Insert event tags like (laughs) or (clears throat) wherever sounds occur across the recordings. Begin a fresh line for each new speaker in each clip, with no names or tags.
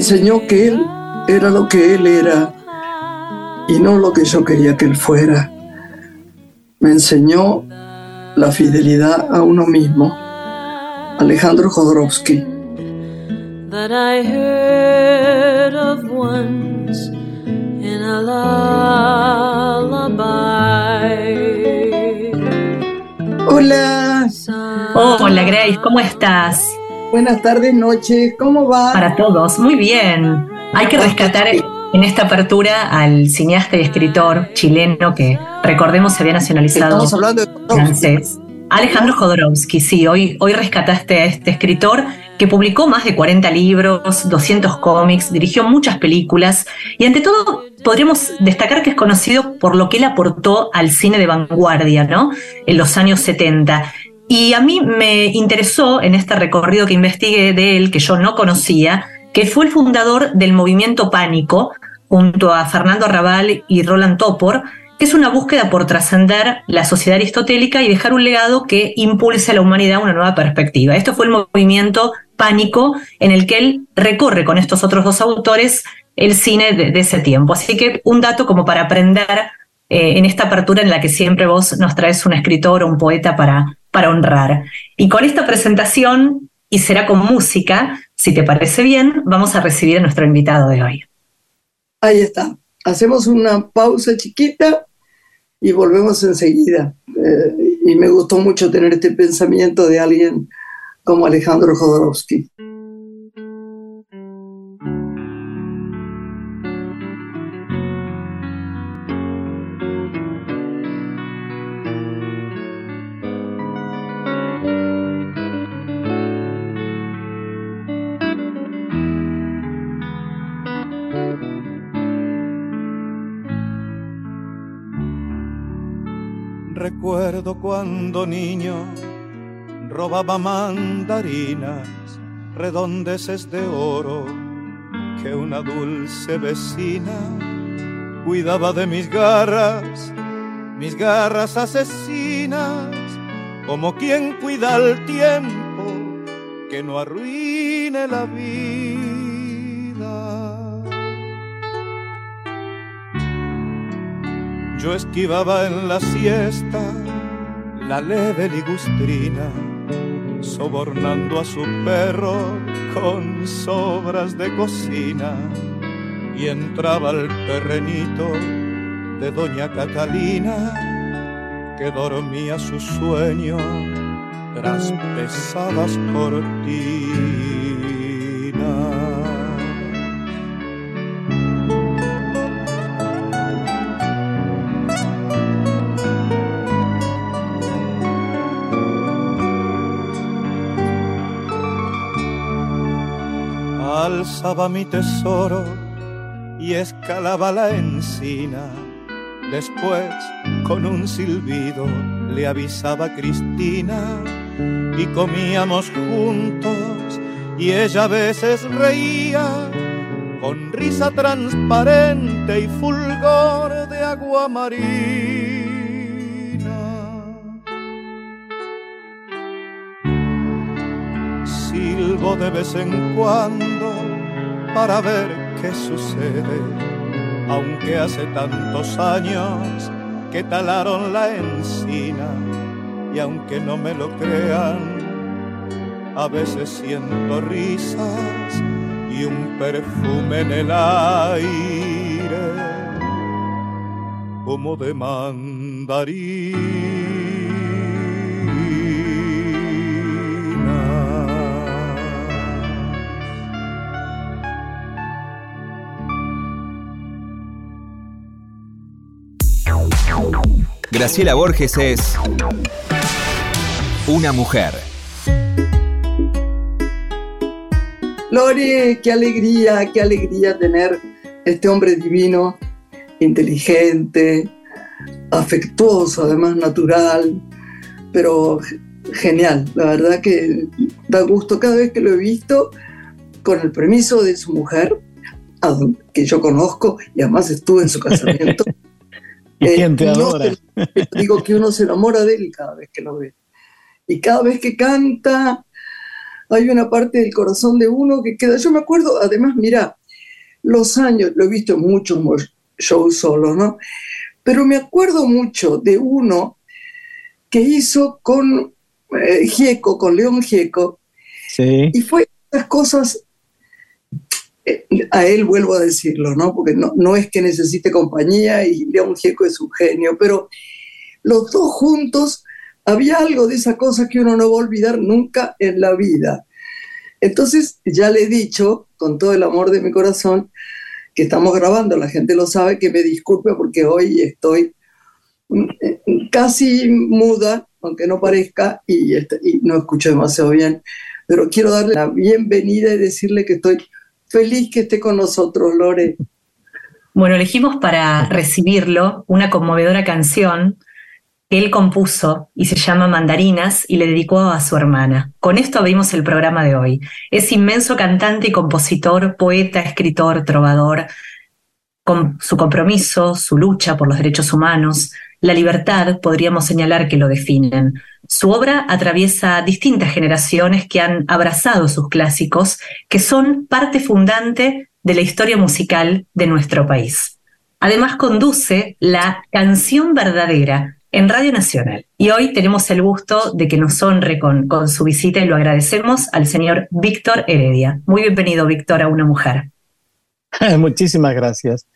enseñó que él era lo que él era y no lo que yo quería que él fuera. Me enseñó la fidelidad a uno mismo. Alejandro Jodorowsky. Hola.
hola Grace, ¿cómo estás?
Buenas tardes, noches, ¿cómo va?
Para todos, muy bien. Hay que rescatar en esta apertura al cineasta y escritor chileno que, recordemos, se había nacionalizado
Estamos hablando de
francés. Alejandro Jodorowsky, sí, hoy, hoy rescataste a este escritor que publicó más de 40 libros, 200 cómics, dirigió muchas películas y ante todo podríamos destacar que es conocido por lo que él aportó al cine de vanguardia, ¿no? En los años 70. Y a mí me interesó en este recorrido que investigué de él, que yo no conocía, que fue el fundador del movimiento Pánico, junto a Fernando Arrabal y Roland Topor, que es una búsqueda por trascender la sociedad aristotélica y dejar un legado que impulse a la humanidad una nueva perspectiva. Esto fue el movimiento Pánico en el que él recorre con estos otros dos autores el cine de, ese tiempo. Así que un dato como para aprender eh, en esta apertura en la que siempre vos nos traes un escritor o un poeta para, para honrar. Y con esta presentación, y será con música, si te parece bien, vamos a recibir a nuestro invitado de hoy.
Ahí está. Hacemos una pausa chiquita y volvemos enseguida. Eh, y me gustó mucho tener este pensamiento de alguien como Alejandro Jodorowsky.
Cuando niño robaba mandarinas, redondeces de oro, que una dulce vecina cuidaba de mis garras, mis garras asesinas, como quien cuida el tiempo que no arruine la vida. Yo esquivaba en la siesta la leve ligustrina, sobornando a su perro con sobras de cocina, y entraba al terrenito de doña Catalina, que dormía su sueño tras pesadas cortinas. Alzaba mi tesoro y escalaba la encina. Después, con un silbido, le avisaba a Cristina y comíamos juntos y ella a veces reía con risa transparente y fulgor de agua marina. Silbo de vez en cuando para ver qué sucede, aunque hace tantos años que talaron la encina y aunque no me lo crean, a veces siento risas y un perfume en el aire como de mandarín.
Graciela Borges es una mujer.
Lore, qué alegría, qué alegría tener este hombre divino, inteligente, afectuoso, además natural, pero genial. La verdad que da gusto cada vez que lo he visto, con el permiso de su mujer, que yo conozco y además estuve en su (laughs) casamiento.
¿Y quién te adora? (laughs)
digo que uno se enamora de él cada vez que lo ve. Y cada vez que canta, hay una parte del corazón de uno que queda. Yo me acuerdo, además, mira, los años, lo he visto en muchos shows solo, ¿no? Pero me acuerdo mucho de uno que hizo con eh, Gieco, con León Gieco. Sí. Y fue esas cosas, eh, a él vuelvo a decirlo, ¿no? Porque no, no es que necesite compañía y León Gieco es un genio, pero los dos juntos había algo de esa cosa que uno no va a olvidar nunca en la vida. Entonces, ya le he dicho, con todo el amor de mi corazón, que estamos grabando, la gente lo sabe, que me disculpe porque hoy estoy mm, casi muda, aunque no parezca, y, este, y no escucho demasiado bien, pero quiero darle la bienvenida y decirle que estoy feliz que esté con nosotros, Lore.
Bueno, elegimos para recibirlo una conmovedora canción que él compuso y se llama Mandarinas y le dedicó a su hermana. Con esto abrimos el programa de hoy. Es inmenso cantante y compositor, poeta, escritor, trovador. Con su compromiso, su lucha por los derechos humanos, la libertad, podríamos señalar que lo definen. Su obra atraviesa distintas generaciones que han abrazado sus clásicos, que son parte fundante de la historia musical de nuestro país. Además conduce la Canción Verdadera, en Radio Nacional. Y hoy tenemos el gusto de que nos honre con, con su visita y lo agradecemos al señor Víctor Heredia. Muy bienvenido, Víctor, a Una Mujer. (laughs)
Muchísimas gracias.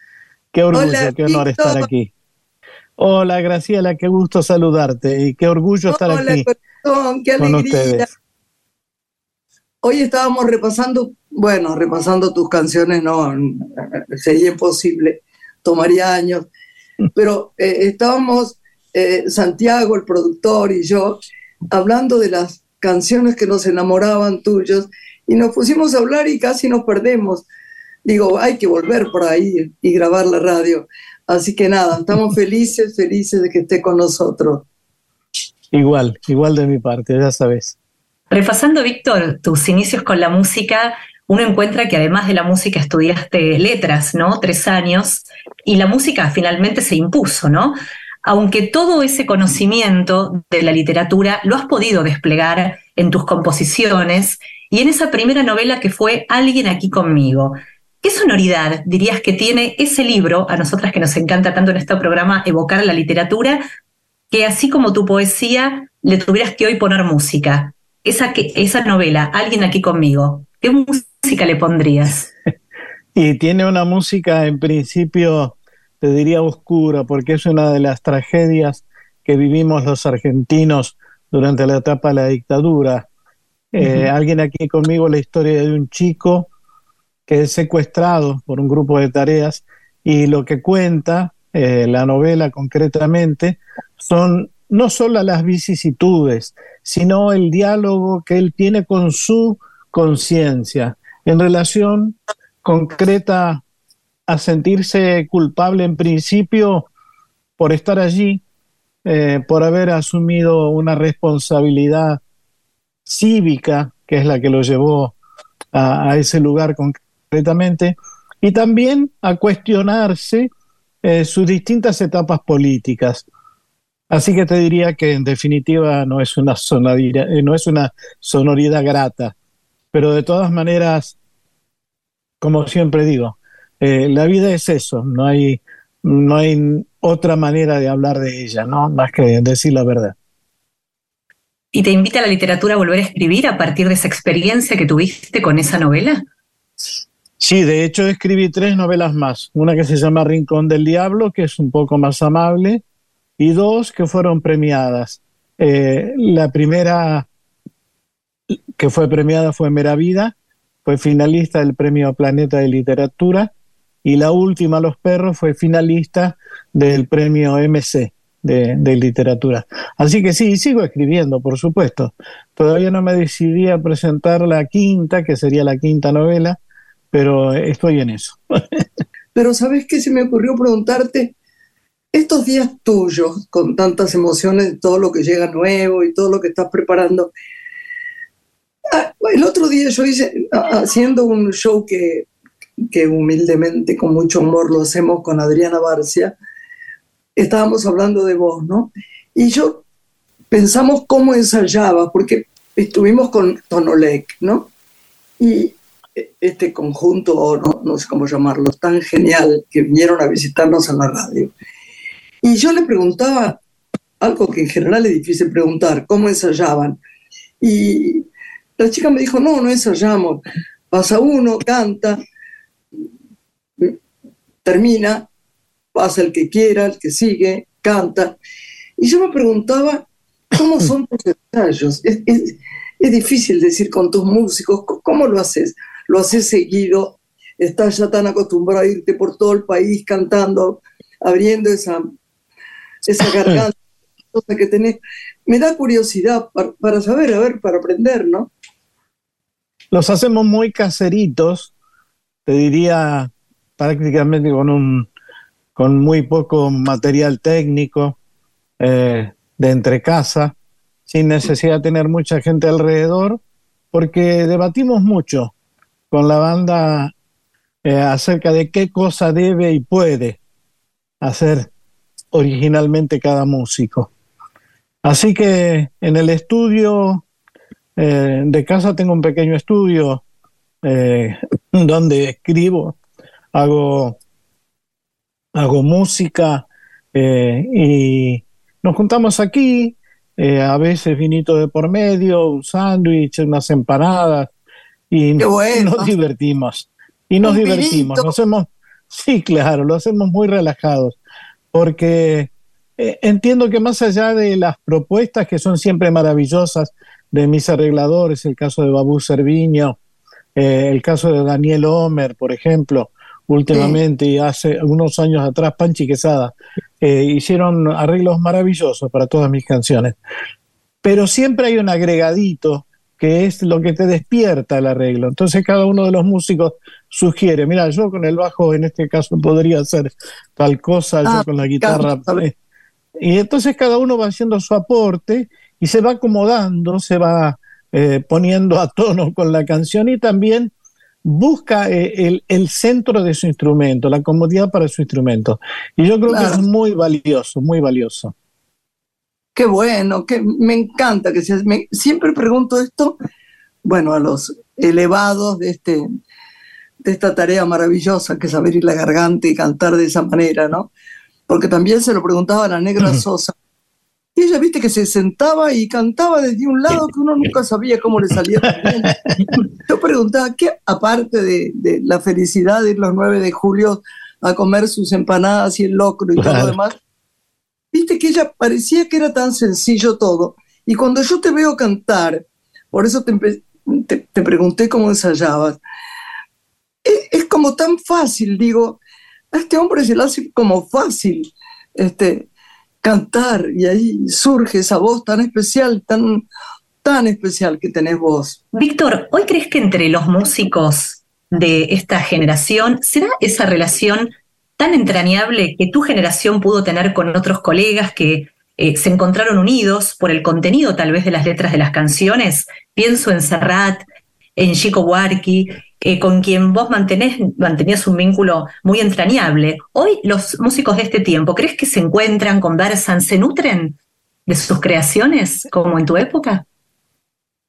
Qué orgullo, qué honor estar aquí. Hola, Graciela, qué gusto saludarte y qué orgullo estar aquí
qué alegría. Hoy estábamos repasando, bueno, repasando tus canciones, no, sería imposible, tomaría años, (laughs) pero eh, estábamos eh, Santiago, el productor, y yo, hablando de las canciones que nos enamoraban tuyos, y nos pusimos a hablar y casi nos perdemos. Digo, hay que volver por ahí y grabar la radio. Así que nada, estamos (laughs) felices, felices de que esté con nosotros.
Igual, igual de mi parte, ya sabes.
Repasando, Víctor, tus inicios con la música, uno encuentra que además de la música estudiaste letras, ¿no? Tres años, y la música finalmente se impuso, ¿no? aunque todo ese conocimiento de la literatura lo has podido desplegar en tus composiciones y en esa primera novela que fue Alguien aquí conmigo. ¿Qué sonoridad dirías que tiene ese libro, a nosotras que nos encanta tanto en este programa evocar la literatura, que así como tu poesía le tuvieras que hoy poner música? Esa, que, esa novela, Alguien aquí conmigo, ¿qué música le pondrías? (laughs)
Y tiene una música en principio te diría oscura, porque es una de las tragedias que vivimos los argentinos durante la etapa de la dictadura. Eh, alguien aquí conmigo la historia de un chico que es secuestrado por un grupo de tareas y lo que cuenta eh, la novela concretamente son no solo las vicisitudes, sino el diálogo que él tiene con su conciencia en relación concreta a sentirse culpable en principio por estar allí, eh, por haber asumido una responsabilidad cívica, que es la que lo llevó a, ese lugar concretamente, y también a cuestionarse eh, sus distintas etapas políticas. Así que te diría que en definitiva no es una sonoridad, eh, no es una sonoridad grata, pero de todas maneras, como siempre digo, eh, la vida es eso, no hay, no hay otra manera de hablar de ella, ¿no? Más que decir la verdad.
¿Y te invita la literatura a volver a escribir a partir de esa experiencia que tuviste con esa novela?
Sí, de hecho escribí tres novelas más. Una que se llama Rincón del Diablo, que es un poco más amable, y dos que fueron premiadas. Eh, la primera que fue premiada fue Mera Vida, fue finalista del Premio Planeta de Literatura, y la última, Los Perros, fue finalista del premio MC de, literatura. Así que sí, sigo escribiendo, por supuesto. Todavía no me decidí a presentar la quinta, que sería la quinta novela, pero estoy en eso.
pero ¿sabes qué? Se me ocurrió preguntarte, estos días tuyos, con tantas emociones, todo lo que llega nuevo y todo lo que estás preparando, ah, el otro día yo hice, ah, haciendo un show que que humildemente, con mucho amor, lo hacemos con Adriana Barcia, estábamos hablando de vos, ¿no? Y yo pensamos cómo ensayaba, porque estuvimos con Tonolec, ¿no? Y este conjunto, no, no sé cómo llamarlo, tan genial, que vinieron a visitarnos en la radio. Y yo le preguntaba algo que en general es difícil preguntar, ¿cómo ensayaban? Y la chica me dijo, no, no ensayamos. Pasa uno, canta, termina, pasa el que quiera, el que sigue, canta. Y yo me preguntaba, ¿cómo son tus ensayos? Es, difícil decir con tus músicos, ¿cómo lo haces? ¿Lo haces seguido? ¿Estás ya tan acostumbrado a irte por todo el país cantando, abriendo esa, esa garganta que tenés? Me da curiosidad para, saber, a ver, para aprender, ¿no?
Los hacemos muy caseritos, te diría prácticamente con un con muy poco material técnico eh, de entre casa, sin necesidad de tener mucha gente alrededor, porque debatimos mucho con la banda eh, acerca de qué cosa debe y puede hacer originalmente cada músico. Así que en el estudio eh, de casa tengo un pequeño estudio (clears throat) donde escribo, hago hago música eh, y nos juntamos aquí, eh, a veces vinito de por medio, un sándwich, unas empanadas y nos divertimos. Y nos divertimos, nos hacemos, sí, claro, lo hacemos muy relajados, porque eh, entiendo que más allá de las propuestas que son siempre maravillosas de mis arregladores, el caso de Babu Serviño, el caso de Daniel Homer, por ejemplo, últimamente y hace unos años atrás, Panchi Quesada, eh, hicieron arreglos maravillosos para todas mis canciones. Pero siempre hay un agregadito que es lo que te despierta el arreglo. Entonces cada uno de los músicos sugiere, mira, yo con el bajo en este caso podría hacer tal cosa, yo ah, con la guitarra. Eh". y entonces cada uno va haciendo su aporte y se va acomodando, se va eh, poniendo a tono con la canción y también busca eh, el, centro de su instrumento, la comodidad para su instrumento. Y yo creo que es muy valioso, muy valioso.
Qué bueno, que me encanta que se, siempre pregunto esto, bueno, a los elevados de, este, de esta tarea maravillosa que es abrir la garganta y cantar de esa manera, ¿no? Porque también se lo preguntaba a la negra Sosa, y ella, viste, que se sentaba y cantaba desde un lado que uno nunca sabía cómo le salía también. (laughs) Yo preguntaba, ¿qué, aparte de, la felicidad de ir los 9 de julio a comer sus empanadas y el locro y todo lo demás, viste que ella parecía que era tan sencillo todo. Y cuando yo te veo cantar, por eso te, te, pregunté cómo ensayabas, es, es, como tan fácil, digo, a este hombre se le hace como fácil. Este, cantar y ahí surge esa voz tan especial, tan, tan especial que tenés vos.
Víctor, ¿hoy crees que entre los músicos de esta generación será esa relación tan entrañable que tu generación pudo tener con otros colegas que eh, se encontraron unidos por el contenido tal vez de las letras de las canciones? Pienso en Serrat, en Chico Huarqui, eh, con quien vos mantenés, mantenías un vínculo muy entrañable. Hoy los músicos de este tiempo, ¿crees que se encuentran, conversan, se nutren de sus creaciones como en tu época?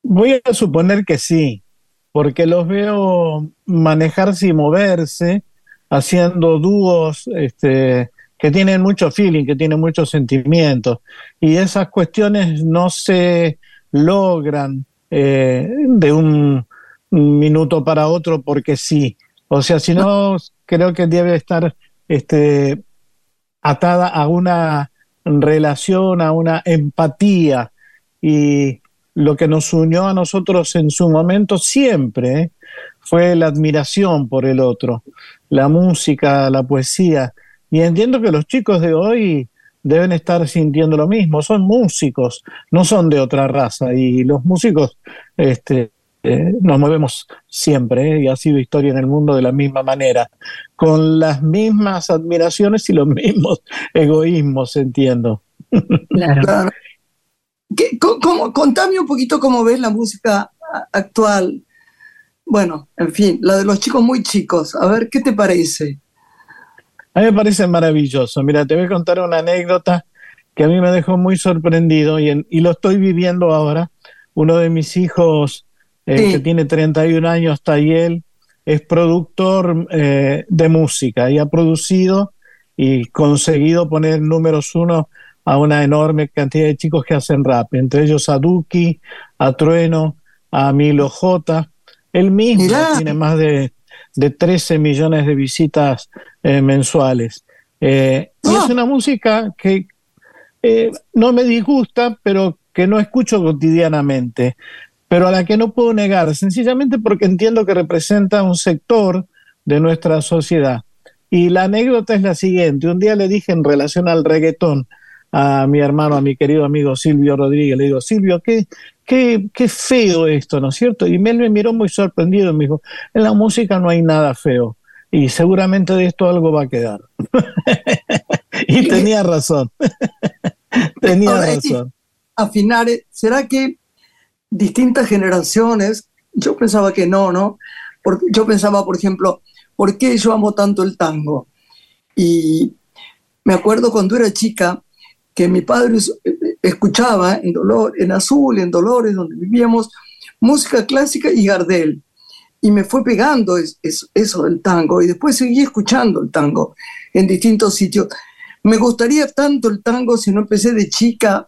Voy a suponer que sí, porque los veo manejarse y moverse, haciendo dúos este, que tienen mucho feeling, que tienen mucho sentimiento, y esas cuestiones no se logran eh, de un minuto para otro porque sí. O sea, si no, creo que debe estar este, atada a una relación, a una empatía. Y lo que nos unió a nosotros en su momento siempre. Fue la admiración por el otro, la música, la poesía. Y entiendo que los chicos de hoy deben estar sintiendo lo mismo, son músicos, no son de otra raza. Y los músicos este, eh, nos movemos siempre, ¿eh? y ha sido historia en el mundo de la misma manera, con las mismas admiraciones y los mismos (laughs) egoísmos, entiendo.
Claro. contame un poquito cómo ves la música actual. Bueno, en fin, la de los chicos muy chicos. A ver, ¿qué te parece?
A mí me parece maravilloso. Mira, te voy a contar una anécdota que a mí me dejó muy sorprendido y, y lo estoy viviendo ahora. Uno de mis hijos, eh, que tiene 31 años, Tayel, es productor eh, de música y ha producido y conseguido poner números uno a una enorme cantidad de chicos que hacen rap, entre ellos a Duki, a Trueno, a Milo J. Él mismo tiene más de, de, 13 millones de visitas eh, mensuales. Eh, y es ah. una música que eh, no me disgusta, pero que no escucho cotidianamente, pero a la que no puedo negar, sencillamente porque entiendo que representa un sector de nuestra sociedad. Y la anécdota es la siguiente, un día le dije en relación al reggaetón, a mi hermano, a mi querido amigo Silvio Rodríguez. Le digo, Silvio, qué, qué, qué feo esto, ¿no es cierto? Y él me miró muy sorprendido y me dijo, en la música no hay nada feo. Y seguramente de esto algo va a quedar. (laughs) y tenía razón. (laughs) tenía razón.
Afinar, ¿será que distintas generaciones, yo pensaba que no, ¿no? Porque yo pensaba, por ejemplo, ¿por qué yo amo tanto el tango? Y me acuerdo cuando era chica, que mi padre escuchaba en, Dolor, en Azul, en Dolores, donde vivíamos, música clásica y Gardel. Y me fue pegando eso del tango y después seguí escuchando el tango en distintos sitios. Me gustaría tanto el tango si no empecé de chica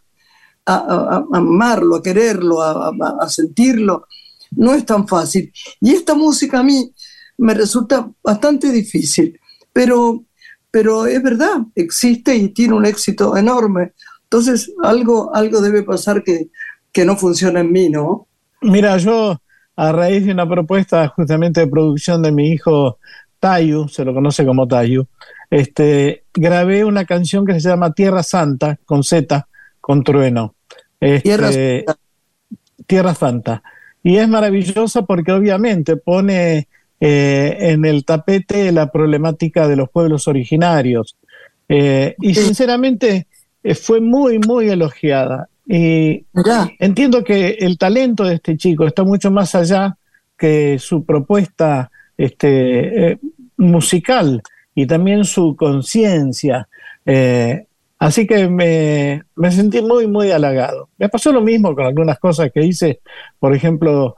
a, amarlo, a quererlo, a, a sentirlo. No es tan fácil. Y esta música a mí me resulta bastante difícil, pero pero es verdad, existe y tiene un éxito enorme. Entonces, algo, algo debe pasar que, que no funciona en mí, ¿no?
Mira, yo a raíz de una propuesta justamente de producción de mi hijo Tayu, se lo conoce como Tayu, este, grabé una canción que se llama Tierra Santa, con Z, con trueno. Este, Tierra Santa. Tierra Santa. Y es maravillosa porque obviamente pone eh, en el tapete la problemática de los pueblos originarios. Eh, y sinceramente eh, fue muy, muy elogiada. Y entiendo que el talento de este chico está mucho más allá que su propuesta este, musical y también su conciencia. así que me, me, sentí muy, muy halagado. Me pasó lo mismo con algunas cosas que hice, por ejemplo,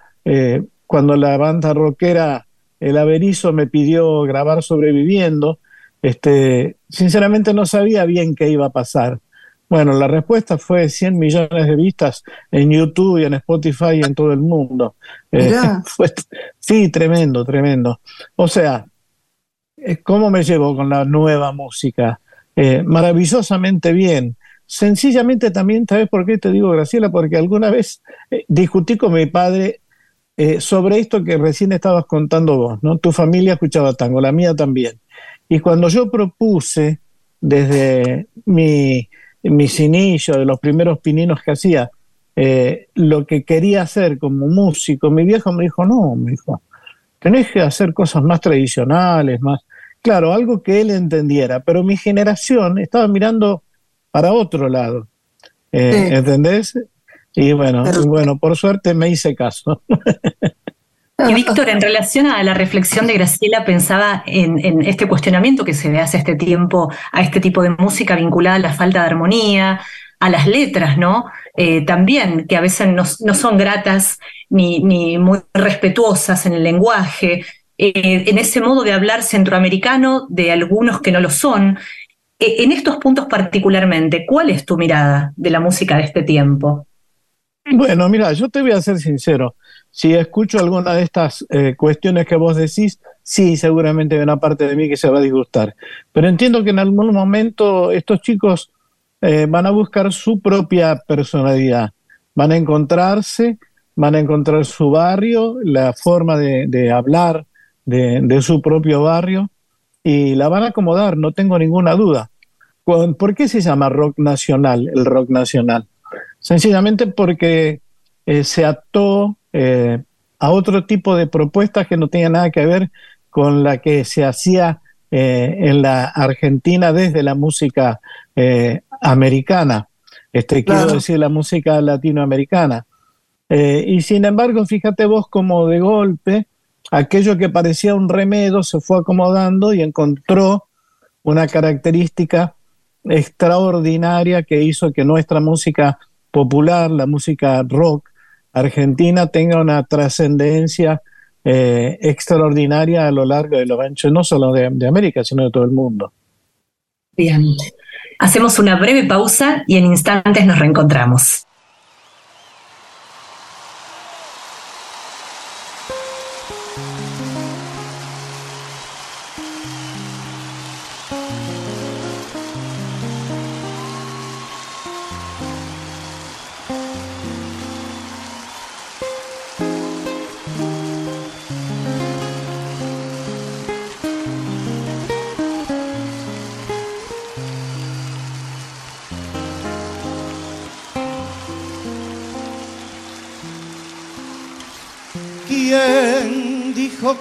cuando la banda rockera el Averizo me pidió grabar sobreviviendo. Este, sinceramente no sabía bien qué iba a pasar. Bueno, la respuesta fue 100 millones de vistas en YouTube y en Spotify y en todo el mundo. Eh, (laughs) sí, tremendo, tremendo. O sea, eh, ¿cómo me llevo con la nueva música? Eh, maravillosamente bien. Sencillamente también, ¿sabes por qué te digo, Graciela? Porque alguna vez discutí con mi padre eh, sobre esto que recién estabas contando vos, ¿no? Tu familia escuchaba tango, la mía también. Y cuando yo propuse, desde mi, mis inicios, de los primeros pininos que hacía, eh, lo que quería hacer como músico, mi viejo me dijo, no, me dijo, tenés que hacer cosas más tradicionales, más... Claro, algo que él entendiera, pero mi generación estaba mirando para otro lado. Eh, ¿Entendés? Y bueno, bueno, por suerte me hice caso. (laughs)
Y Víctor, en relación a la reflexión de Graciela, pensaba en, este cuestionamiento que se ve hace este tiempo a este tipo de música vinculada a la falta de armonía, a las letras, ¿no? Eh, también, que a veces no, son gratas ni, muy respetuosas en el lenguaje, eh, en ese modo de hablar centroamericano de algunos que no lo son. Eh, en estos puntos particularmente, ¿cuál es tu mirada de la música de este tiempo?
Bueno, mira, yo te voy a ser sincero. Si escucho alguna de estas eh, cuestiones que vos decís, sí, seguramente hay una parte de mí que se va a disgustar. Pero entiendo que en algún momento estos chicos eh, van a buscar su propia personalidad, van a encontrarse, van a encontrar su barrio, la forma de, hablar de, de, su propio barrio y la van a acomodar, no tengo ninguna duda. ¿Por qué se llama rock nacional, el rock nacional? Sencillamente porque eh, se ató eh, a otro tipo de propuestas que no tenían nada que ver con la que se hacía eh, en la Argentina desde la música americana, este, quiero decir la música latinoamericana. y sin embargo, fíjate vos como de golpe, aquello que parecía un remedo se fue acomodando y encontró una característica extraordinaria que hizo que nuestra música popular, la música rock argentina, tenga una trascendencia eh, extraordinaria a lo largo de los anchos, no solo de, de América, sino de todo el mundo.
Bien. Hacemos una breve pausa y en instantes nos reencontramos.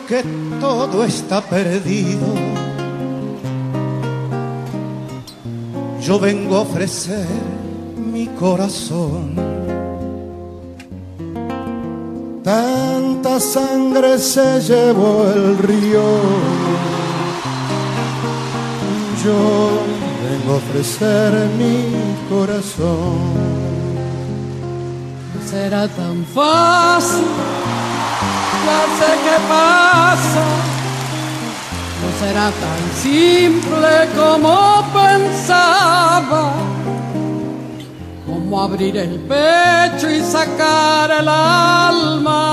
Que todo está perdido. Yo vengo a ofrecer mi corazón. Tanta sangre se llevó el río. Yo vengo a ofrecer mi corazón.
será tan fácil pasa. No será tan simple como pensaba. Como abrir el pecho y sacar el alma.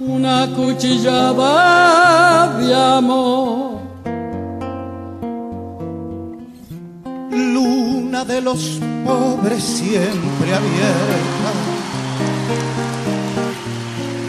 Una cuchillada de amor.
Luna de los pobres siempre abierta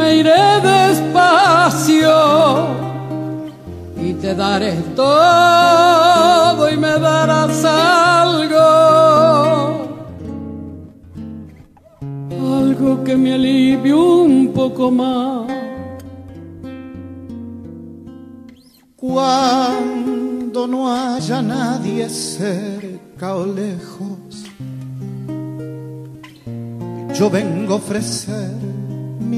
me iré despacio y te daré todo y me darás algo, algo que me alivie un poco más.
Cuando no haya nadie cerca o lejos, yo vengo a ofrecer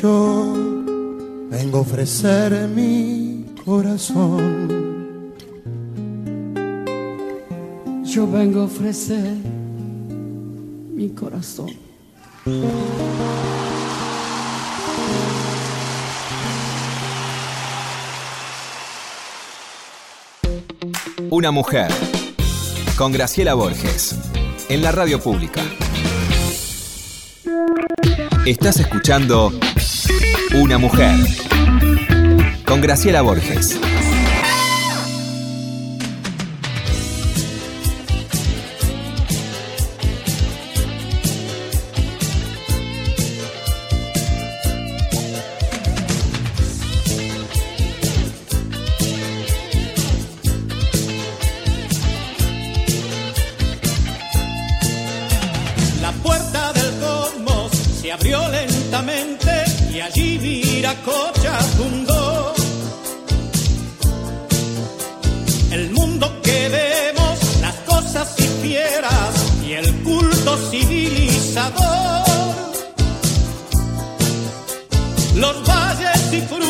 Yo vengo a ofrecer mi corazón.
Yo vengo a ofrecer mi corazón.
Una mujer con Graciela Borges en la radio pública. Estás escuchando Una mujer con Graciela Borges. violentamente y allí Viracocha fundó. El mundo que vemos, las cosas y fieras y el culto civilizador. Los valles y frutas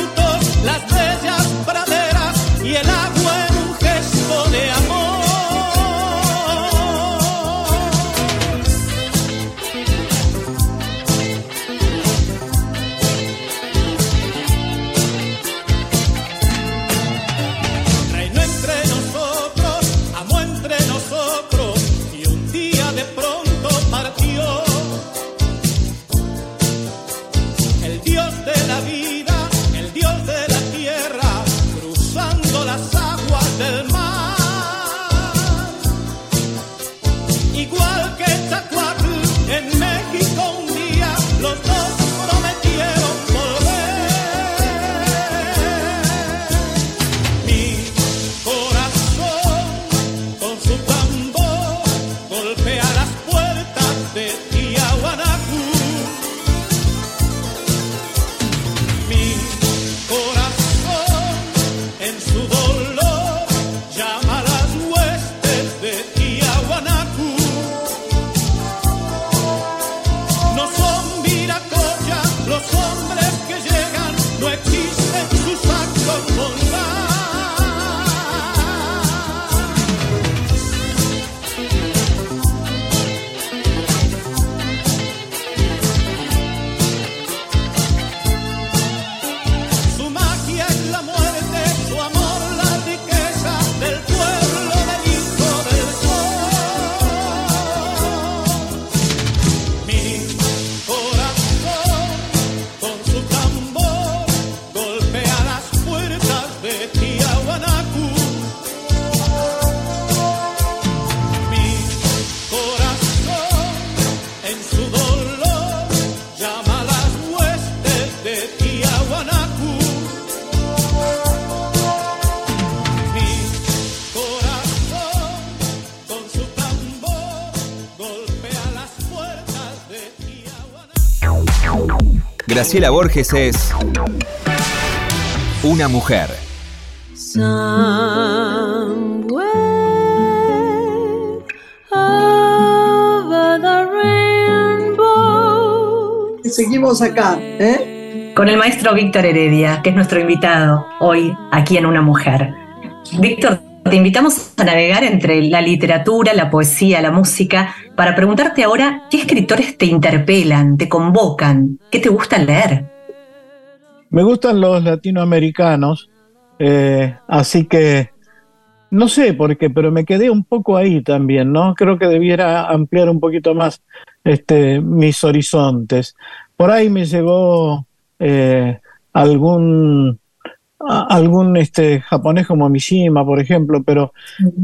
Graciela Borges es una mujer.
Seguimos acá, ¿eh?
Con el maestro Víctor Heredia, que es nuestro invitado hoy aquí en Una Mujer. Víctor, te invitamos a navegar entre la literatura, la poesía, la música, para preguntarte ahora qué escritores te interpelan, te convocan, qué te gusta leer.
Me gustan los latinoamericanos, eh, así que no sé por qué, pero me quedé un poco ahí también, ¿no? Creo que debiera ampliar un poquito más este, mis horizontes. Por ahí me llegó eh, algún algún este, japonés como Mishima, por ejemplo, pero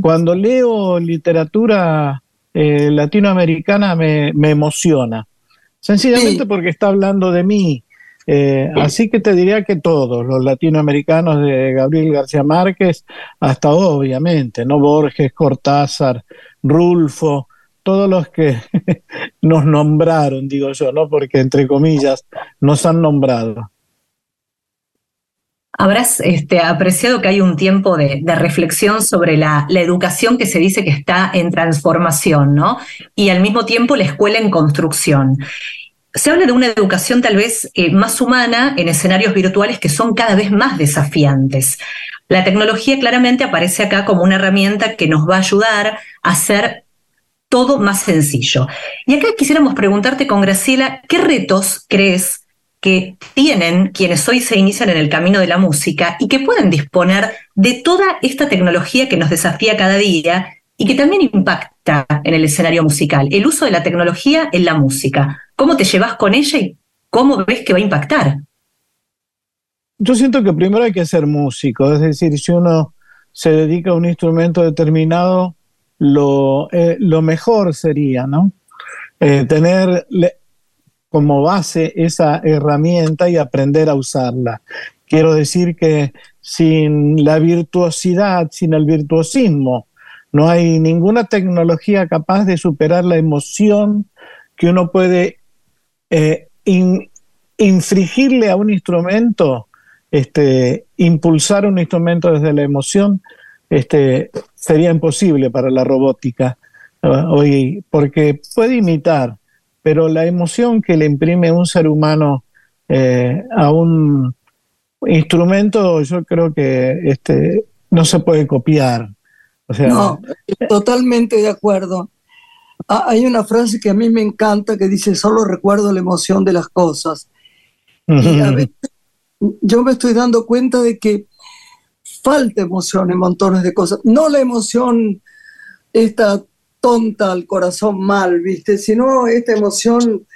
cuando leo literatura eh, latinoamericana me, emociona, sencillamente porque está hablando de mí. Eh, así que te diría que todos, los latinoamericanos de Gabriel García Márquez, hasta obviamente, ¿no? Borges, Cortázar, Rulfo, todos los que (laughs) nos nombraron, digo yo, ¿no? Porque entre comillas nos han nombrado.
Habrás este, apreciado que hay un tiempo de, reflexión sobre la, educación que se dice que está en transformación, ¿no? Y al mismo tiempo la escuela en construcción. Se habla de una educación tal vez eh, más humana en escenarios virtuales que son cada vez más desafiantes. La tecnología claramente aparece acá como una herramienta que nos va a ayudar a hacer todo más sencillo. Y acá quisiéramos preguntarte con Graciela, ¿qué retos crees que tienen quienes hoy se inician en el camino de la música y que pueden disponer de toda esta tecnología que nos desafía cada día y que también impacta en el escenario musical. El uso de la tecnología en la música. ¿Cómo te llevas con ella y cómo ves que va a impactar?
Yo siento que primero hay que ser músico, es decir, si uno se dedica a un instrumento determinado, lo, eh, mejor sería, ¿no? Eh, tener como base esa herramienta y aprender a usarla. Quiero decir que sin la virtuosidad, sin el virtuosismo, no hay ninguna tecnología capaz de superar la emoción que uno puede eh, infringirle a un instrumento, este, impulsar un instrumento desde la emoción, este, sería imposible para la robótica hoy, porque puede imitar, pero la emoción que le imprime un ser humano eh, a, un, instrumento yo creo que este, no se puede copiar. O sea,
no, totalmente de acuerdo. Ah, hay una frase que a mí me encanta que dice, solo recuerdo la emoción de las cosas. Y a (laughs) veces yo me estoy dando cuenta de que falta emoción en montones de cosas. No la emoción esta tonta al corazón mal, ¿viste? Sino esta emoción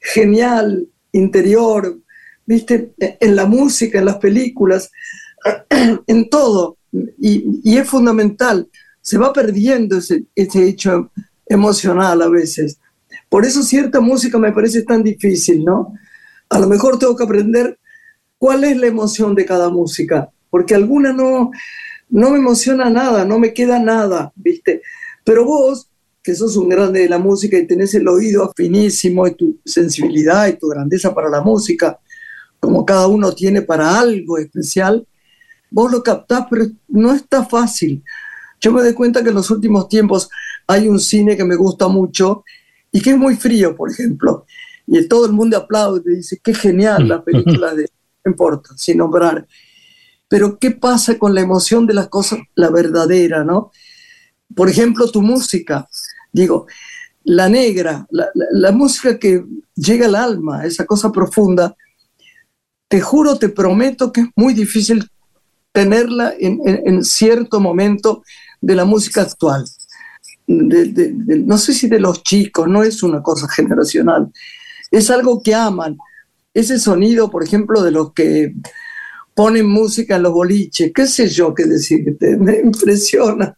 genial, interior, ¿viste? En la música, en las películas, (clears throat) en todo. Y, es fundamental. Se va perdiendo ese, ese hecho emocional a veces. Por eso cierta música me parece tan difícil, ¿no? A lo mejor tengo que aprender cuál es la emoción de cada música, porque alguna no, no me emociona nada, no me queda nada, ¿viste? Pero vos, que sos un grande de la música y tenés el oído finísimo y tu sensibilidad y tu grandeza para la música, como cada uno tiene para algo especial, vos lo captás, pero no está fácil. Yo me doy cuenta que en los últimos tiempos hay un cine que me gusta mucho y que es muy frío, por ejemplo. Y todo el mundo aplaude y dice, qué genial la película de, no importa, sin nombrar. Pero ¿qué pasa con la emoción de las cosas, la verdadera, no? Por ejemplo, tu música. Digo, la negra, la, música que llega al alma, esa cosa profunda, te juro, te prometo que es muy difícil tenerla en, cierto momento de la música actual. no sé si de los chicos, no es una cosa generacional, es algo que aman. Ese sonido, por ejemplo, de los que ponen música en los boliches, qué sé yo qué decirte, (laughs) me impresiona.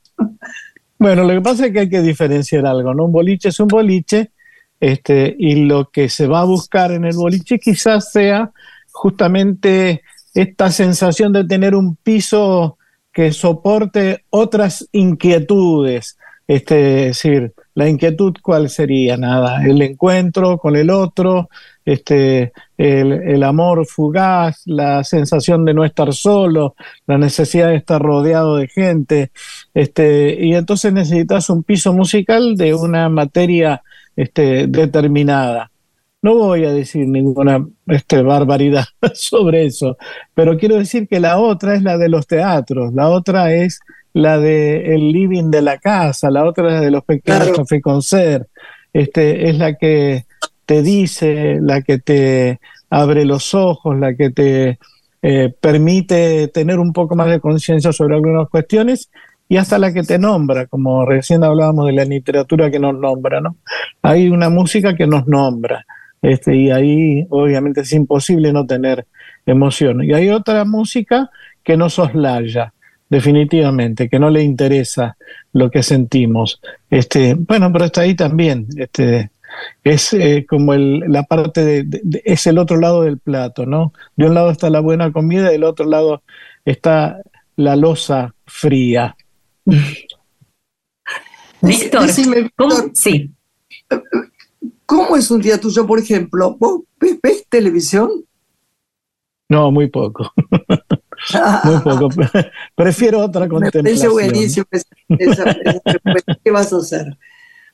Bueno, lo que pasa es que hay que diferenciar algo, ¿no? Un boliche es un boliche, este, y lo que se va a buscar en el boliche quizás sea justamente esta sensación de tener un piso que soporte otras inquietudes. Este, es decir, la inquietud cuál sería, nada, el encuentro con el otro, este, el, amor fugaz, la sensación de no estar solo, la necesidad de estar rodeado de gente, este, y entonces necesitas un piso musical de una materia este, determinada. No voy a decir ninguna este, barbaridad (laughs) sobre eso, pero quiero decir que la otra es la de los teatros, la otra es la de el living de la casa, la otra es la de los pequeños café concert, este, es la que te dice, la que te abre los ojos, la que te eh, permite tener un poco más de conciencia sobre algunas cuestiones y hasta la que te nombra, como recién hablábamos de la literatura que nos nombra, ¿no? Hay una música que nos nombra, este, y ahí obviamente es imposible no tener emoción. Y hay otra música que nos soslaya, definitivamente, que no le interesa lo que sentimos. Este, bueno, pero está ahí también, este, es eh, como el, la parte de, es el otro lado del plato, ¿no? De un lado está la buena comida y del otro lado está la losa fría. (laughs)
Víctor, ¿cómo? Sí.
¿Cómo es un día tuyo, por ejemplo? ¿Vos ves, televisión?
No, muy poco. (laughs) (laughs) muy poco. (laughs) Prefiero otra contemplación. Me buenísimo. (laughs)
¿Qué vas a hacer?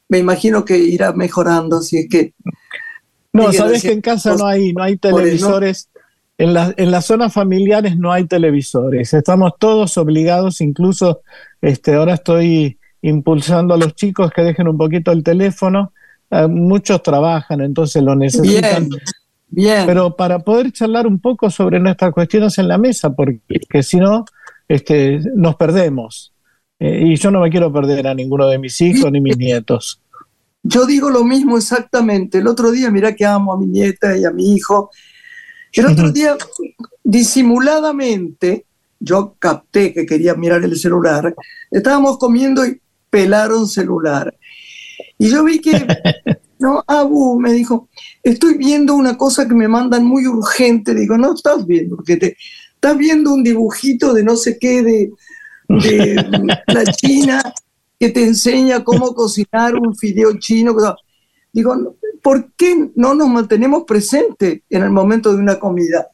me imagino que irá mejorando si es que...
No, sabes que en casa no hay, no hay televisores. En, en las zonas familiares no hay televisores. Estamos todos obligados, incluso este, ahora estoy impulsando a los chicos que dejen un poquito el teléfono. Eh, muchos trabajan, entonces lo necesitan. Bien, bien. Pero para poder charlar un poco sobre nuestras cuestiones en la mesa, porque si no, este, nos perdemos. Eh, y yo no me quiero perder a ninguno de mis hijos ni mis nietos.
Yo digo lo mismo exactamente. El otro día, mira que amo a mi nieta y a mi hijo. El otro día, disimuladamente, yo capté que quería mirar el celular. Estábamos comiendo y pelaron celular. Y yo vi que, (laughs) no, Abu me dijo, estoy viendo una cosa que me mandan muy urgente. Digo, no estás viendo, porque te, estás viendo un dibujito de no sé qué, de, de (laughs) la China que te enseña cómo cocinar un fideo chino. Digo, ¿por qué no nos mantenemos presentes en el momento de una comida?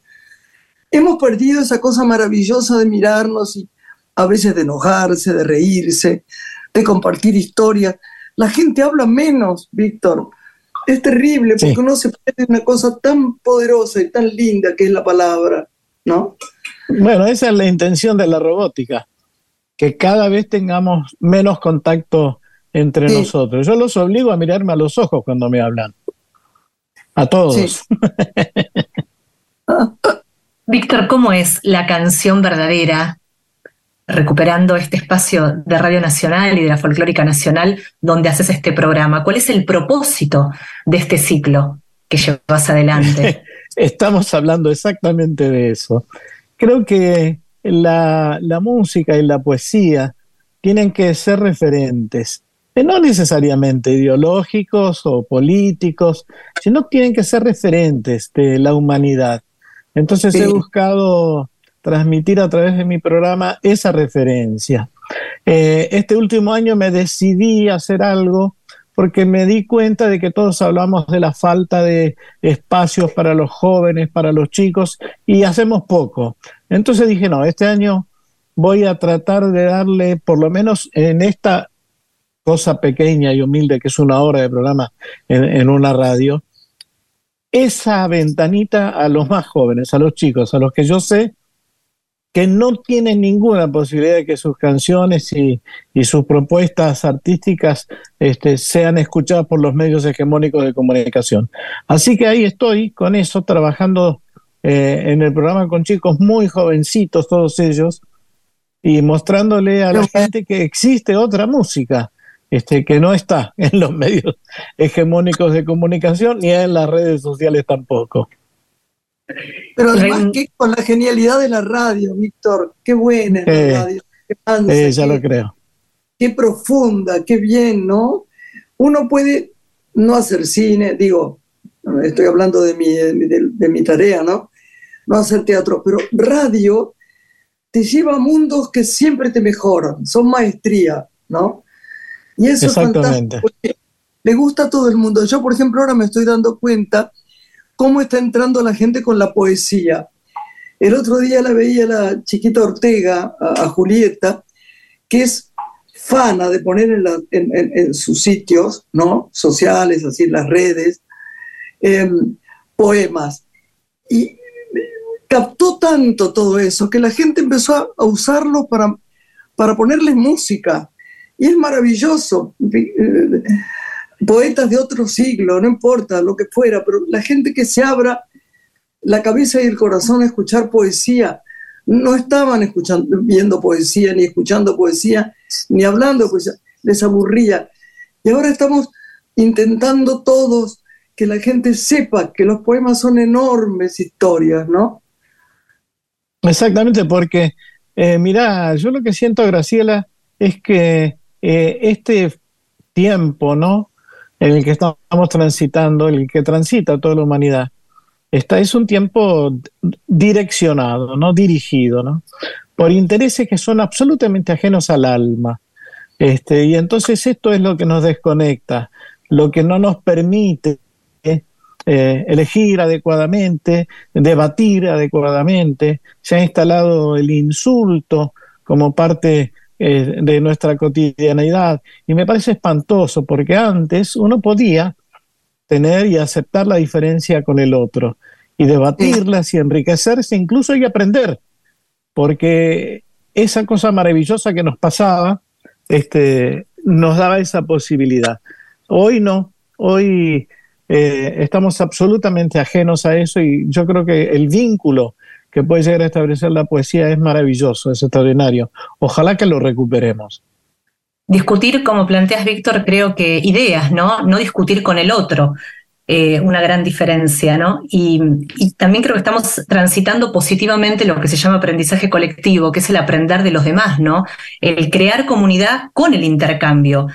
Hemos perdido esa cosa maravillosa de mirarnos y a veces de enojarse, de reírse, de compartir historias. La gente habla menos, Víctor. Es terrible porque uno se pierde una cosa tan poderosa y tan linda que es la palabra, ¿no?
Bueno, esa es la intención de la robótica, que cada vez tengamos menos contacto entre nosotros. Yo los obligo a mirarme a los ojos cuando me hablan. A todos. (laughs)
Víctor, ¿cómo es la canción verdadera recuperando este espacio de Radio Nacional y de la Folclórica Nacional donde haces este programa? ¿Cuál es el propósito de este ciclo que llevas adelante? (laughs)
Estamos hablando exactamente de eso. Creo que la, la música y la poesía tienen que ser referentes, eh, no necesariamente ideológicos o políticos, sino tienen que ser referentes de la humanidad. Entonces he buscado transmitir a través de mi programa esa referencia. Eh, este último año me decidí a hacer algo porque me di cuenta de que todos hablamos de la falta de espacios para los jóvenes, para los chicos, y hacemos poco. Entonces dije, no, este año voy a tratar de darle, por lo menos en esta cosa pequeña y humilde que es una hora de programa en una radio, esa ventanita a los más jóvenes, a los chicos, a los que yo sé que no tienen ninguna posibilidad de que sus canciones y, sus propuestas artísticas este, sean escuchadas por los medios hegemónicos de comunicación. Así que ahí estoy con eso, trabajando eh, en el programa con chicos muy jovencitos, todos ellos, y mostrándole a la gente que existe otra música. Este, que no está en los (laughs) medios hegemónicos de comunicación ni en las redes sociales tampoco.
Pero además, que con la genialidad de la radio, Víctor, qué buena la
eh,
radio.
Qué ya lo creo.
Qué profunda, qué bien, ¿no? Uno puede no hacer cine, digo, estoy hablando de mi, de, mi tarea, ¿no? No hacer teatro, pero radio te lleva a mundos que siempre te mejoran, son maestría, ¿no? Y eso es fantástico. Le gusta a todo el mundo. Yo, por ejemplo, ahora me estoy dando cuenta cómo está entrando la gente con la poesía. El otro día la veía la chiquita Ortega, a, Julieta, que es fana de poner en, sus sitios ¿no? sociales, así las redes, em, poemas. Y captó tanto todo eso que la gente empezó a, usarlo para, para ponerle música. Y es maravilloso poetas de otro siglo, no importa lo que fuera, pero la gente que se abra la cabeza y el corazón a escuchar poesía, no estaban escuchando, viendo poesía, ni escuchando poesía, ni hablando poesía, les aburría. Y ahora estamos intentando todos que la gente sepa que los poemas son enormes historias, ¿no?
Exactamente, porque, eh, mira, yo lo que siento, Graciela, es que eh, este tiempo, ¿no? En el que estamos transitando, el que transita toda la humanidad, esta es un tiempo direccionado, no dirigido, ¿no? por intereses que son absolutamente ajenos al alma. Este, y entonces esto es lo que nos desconecta, lo que no nos permite eh, elegir adecuadamente, debatir adecuadamente. Se ha instalado el insulto como parte eh, de nuestra cotidianeidad. Y me parece espantoso porque antes uno podía tener y aceptar la diferencia con el otro y debatirlas y enriquecerse incluso y aprender, porque esa cosa maravillosa que nos pasaba este, nos daba esa posibilidad. Hoy no, hoy eh, estamos absolutamente ajenos a eso y yo creo que el vínculo que puede llegar a establecer la poesía es maravilloso, es extraordinario. Ojalá que lo recuperemos.
Discutir, como planteas, Víctor, creo que ideas, ¿no? No discutir con el otro. Eh, una gran diferencia, ¿no? Y, y, también creo que estamos transitando positivamente lo que se llama aprendizaje colectivo, que es el aprender de los demás, ¿no? El crear comunidad con el intercambio.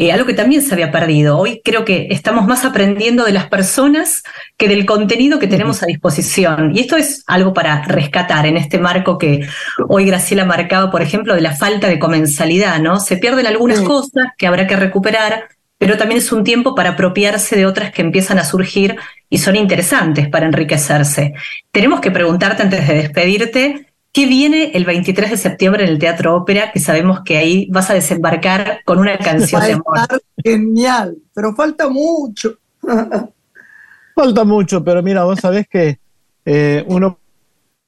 Eh, algo que también se había perdido. Hoy creo que estamos más aprendiendo de las personas que del contenido que tenemos a disposición. Y esto es algo para rescatar en este marco que hoy Graciela marcaba, por ejemplo, de la falta de comensalidad, ¿no? Se pierden algunas cosas que habrá que recuperar, pero también es un tiempo para apropiarse de otras que empiezan a surgir y son interesantes para enriquecerse. Tenemos que preguntarte antes de despedirte, ¿Qué viene el 23 de septiembre en el Teatro Ópera? Que sabemos que ahí vas a desembarcar con una canción de amor.
Genial, pero falta mucho. (laughs)
falta mucho, pero mira, vos sabés que eh, uno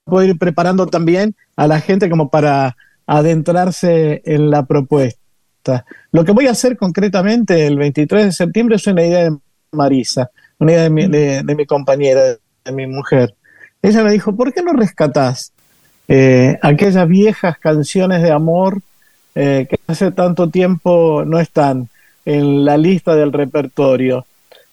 puedo ir preparando también a la gente como para adentrarse en la propuesta. Lo que voy a hacer concretamente el 23 de septiembre es una idea de Marisa, una idea de mi, de, mi compañera, de mi mujer. Ella me dijo, ¿por qué no rescatás eh, aquellas viejas canciones de amor eh, que hace tanto tiempo no están en la lista del repertorio?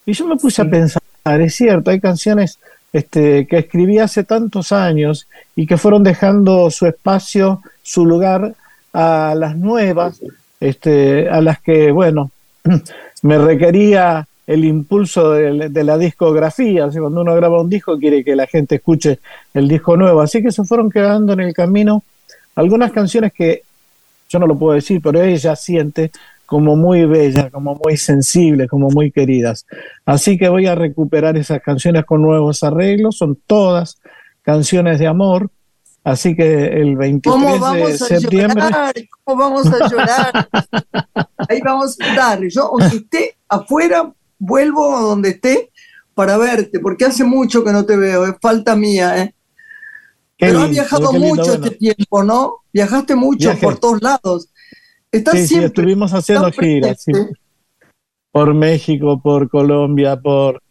Y yo me puse a pensar, es cierto, hay canciones este, que escribí hace tantos años y que fueron dejando su espacio, su lugar a las nuevas, este, a las que, bueno, (clears throat) me requería el impulso de, la discografía. cuando uno graba un disco quiere que la gente escuche el disco nuevo. Así que se fueron quedando en el camino algunas canciones que yo no lo puedo decir, pero ella siente como muy bellas, como muy sensibles, como muy queridas. Así que voy a recuperar esas canciones con nuevos arreglos, son todas canciones de amor. Así que el 23 de septiembre.
¿Cómo vamos a llorar? (laughs) Ahí vamos a estar. Yo, aunque esté afuera, vuelvo a donde esté para verte, porque hace mucho que no te veo, es falta mía, ¿eh? Pero has viajado mucho este tiempo, ¿no? Viajaste mucho por todos lados.
Estás sí, siempre, sí, estuvimos haciendo giras por México, por Colombia, por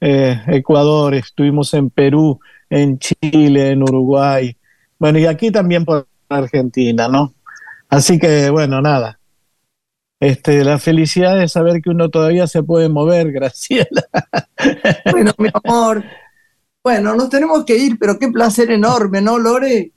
eh, Ecuador, estuvimos en Perú, en Chile, en Uruguay, bueno, y aquí también por Argentina, ¿no? Así que, bueno, nada, este, la felicidad de saber que uno todavía se puede mover, (laughs) Graciela.
Bueno, mi amor. Bueno, nos tenemos que ir, pero qué placer enorme, ¿no, Lore?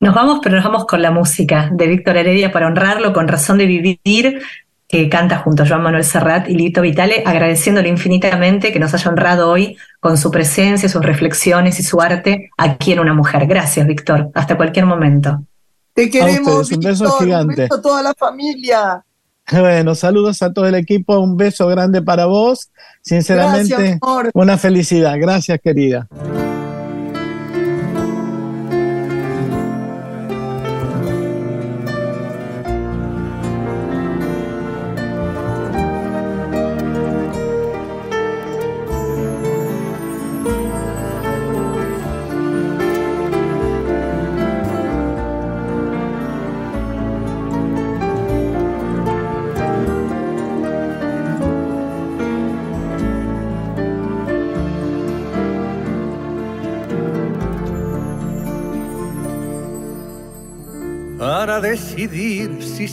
Nos vamos, pero nos vamos con la música de Víctor Heredia para honrarlo con razón de vivir, que canta junto a Joan Manuel Serrat y Lito Vitale, agradeciéndole infinitamente que nos haya honrado hoy con su presencia, sus reflexiones y su arte aquí en Una Mujer. Gracias, Víctor. Hasta cualquier momento.
Te queremos, un beso gigante. Un beso a toda la familia. (laughs)
Bueno, saludos a todo el equipo, un beso grande para vos. Sinceramente, una felicidad. Gracias, querida.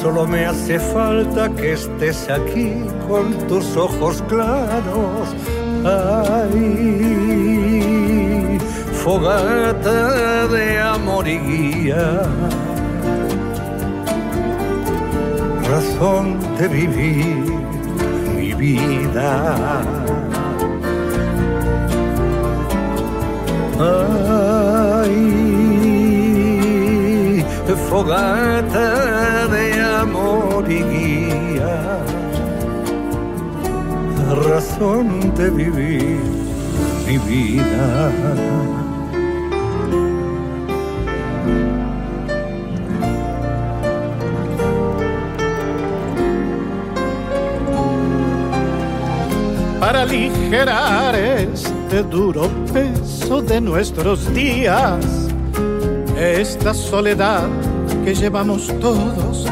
Solo me hace falta que estés aquí con tus ojos claros. Ay, fogata de amor y guía. Razón de vivir mi vida. Ay, fogata amor y guía, razón de vivir mi vida.
para aligerar este duro peso de nuestros días, esta soledad que llevamos todos,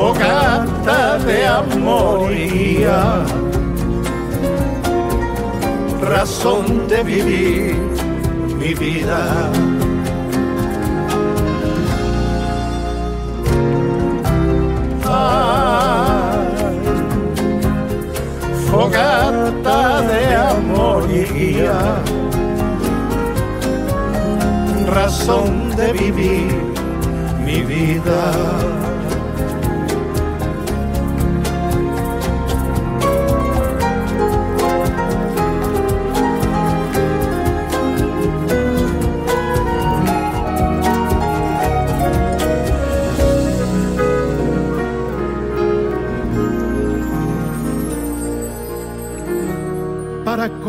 fogata de amor y guía, razón de vivir mi vida. fogata de amor y guía, razón de vivir mi vida.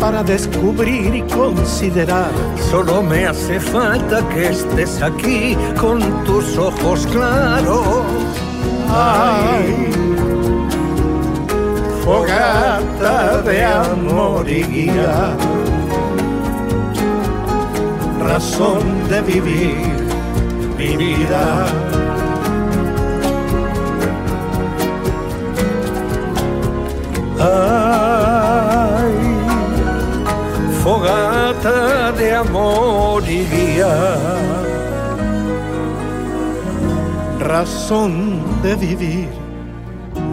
para descubrir y considerar.
Solo me hace falta que estés aquí con tus ojos claros.
Ay, fogata de amor y guía, razón de vivir mi vida. Fogata de amor y guía. Razón de vivir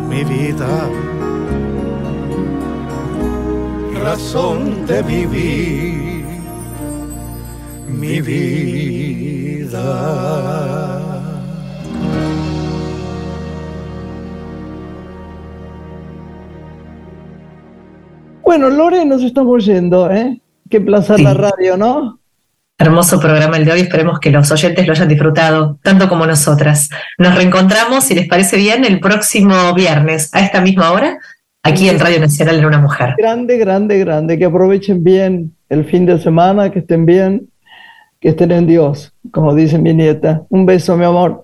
mi vida. Razón de vivir mi vida.
Bueno, Lore, nos estamos yendo, ¿eh? Qué placer la radio, ¿no?
Hermoso programa el de hoy, esperemos que los oyentes lo hayan disfrutado, tanto como nosotras. Nos reencontramos, si les parece bien, el próximo viernes a esta misma hora, aquí en Radio Nacional en Una Mujer.
Grande, grande, grande, que aprovechen bien el fin de semana, que estén bien, que estén en Dios, como dice mi nieta. Un beso, mi amor.